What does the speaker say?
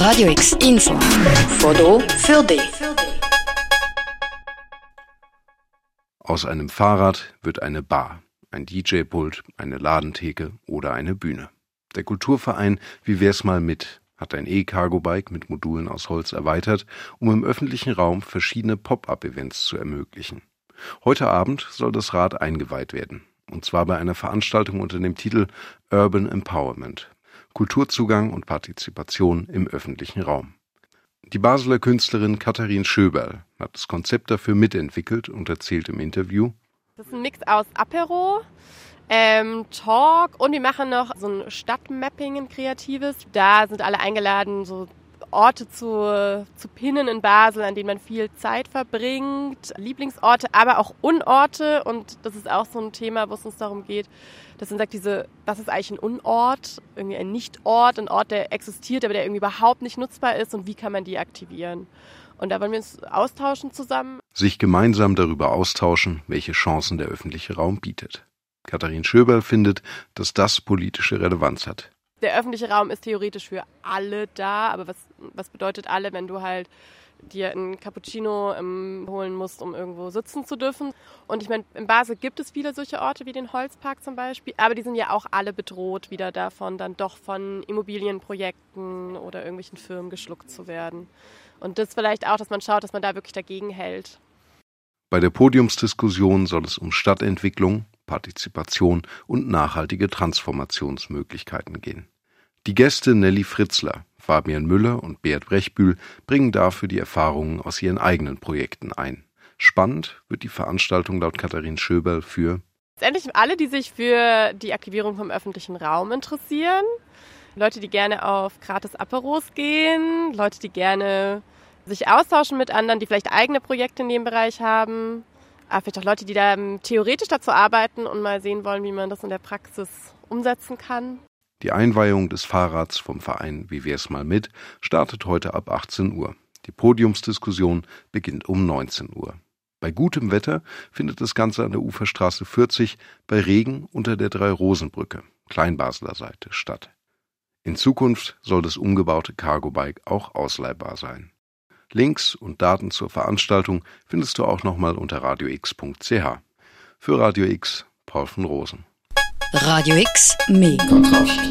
Radio X Info. Foto für dich. Aus einem Fahrrad wird eine Bar, ein DJ-Pult, eine Ladentheke oder eine Bühne. Der Kulturverein Wie wär's mal mit hat ein E-Cargo-Bike mit Modulen aus Holz erweitert, um im öffentlichen Raum verschiedene Pop-up-Events zu ermöglichen. Heute Abend soll das Rad eingeweiht werden, und zwar bei einer Veranstaltung unter dem Titel Urban Empowerment. Kulturzugang und Partizipation im öffentlichen Raum. Die Basler Künstlerin Katharin Schöberl hat das Konzept dafür mitentwickelt und erzählt im Interview. Das ist ein Mix aus Apero, ähm, Talk und wir machen noch so ein Stadtmapping, ein kreatives. Da sind alle eingeladen, so Orte zu, zu pinnen in Basel, an denen man viel Zeit verbringt, Lieblingsorte, aber auch Unorte. Und das ist auch so ein Thema, wo es uns darum geht, dass man sagt, diese, was ist eigentlich ein Unort, irgendwie ein Nichtort, ein Ort, der existiert, aber der irgendwie überhaupt nicht nutzbar ist und wie kann man die aktivieren. Und da wollen wir uns austauschen zusammen. Sich gemeinsam darüber austauschen, welche Chancen der öffentliche Raum bietet. Katharin Schöberl findet, dass das politische Relevanz hat der öffentliche Raum ist theoretisch für alle da, aber was, was bedeutet alle, wenn du halt dir ein Cappuccino ähm, holen musst, um irgendwo sitzen zu dürfen. Und ich meine, in Basel gibt es viele solche Orte wie den Holzpark zum Beispiel, aber die sind ja auch alle bedroht, wieder davon dann doch von Immobilienprojekten oder irgendwelchen Firmen geschluckt zu werden. Und das vielleicht auch, dass man schaut, dass man da wirklich dagegen hält. Bei der Podiumsdiskussion soll es um Stadtentwicklung, Partizipation und nachhaltige Transformationsmöglichkeiten gehen. Die Gäste Nelly Fritzler, Fabian Müller und Beat Brechbühl bringen dafür die Erfahrungen aus ihren eigenen Projekten ein. Spannend wird die Veranstaltung laut Katharin Schöberl für Letztendlich alle, die sich für die Aktivierung vom öffentlichen Raum interessieren. Leute, die gerne auf gratis Aperos gehen, Leute, die gerne sich austauschen mit anderen, die vielleicht eigene Projekte in dem Bereich haben aber vielleicht auch Leute, die da ähm, theoretisch dazu arbeiten und mal sehen wollen, wie man das in der Praxis umsetzen kann. Die Einweihung des Fahrrads vom Verein Wie wär's mal mit startet heute ab 18 Uhr. Die Podiumsdiskussion beginnt um 19 Uhr. Bei gutem Wetter findet das Ganze an der Uferstraße 40 bei Regen unter der Drei-Rosen-Brücke, Kleinbasler Seite, statt. In Zukunft soll das umgebaute Cargo-Bike auch ausleihbar sein. Links und Daten zur Veranstaltung findest du auch nochmal unter radiox.ch. Für Radio X, Paul von Rosen. Radio X, mehr Kontrast.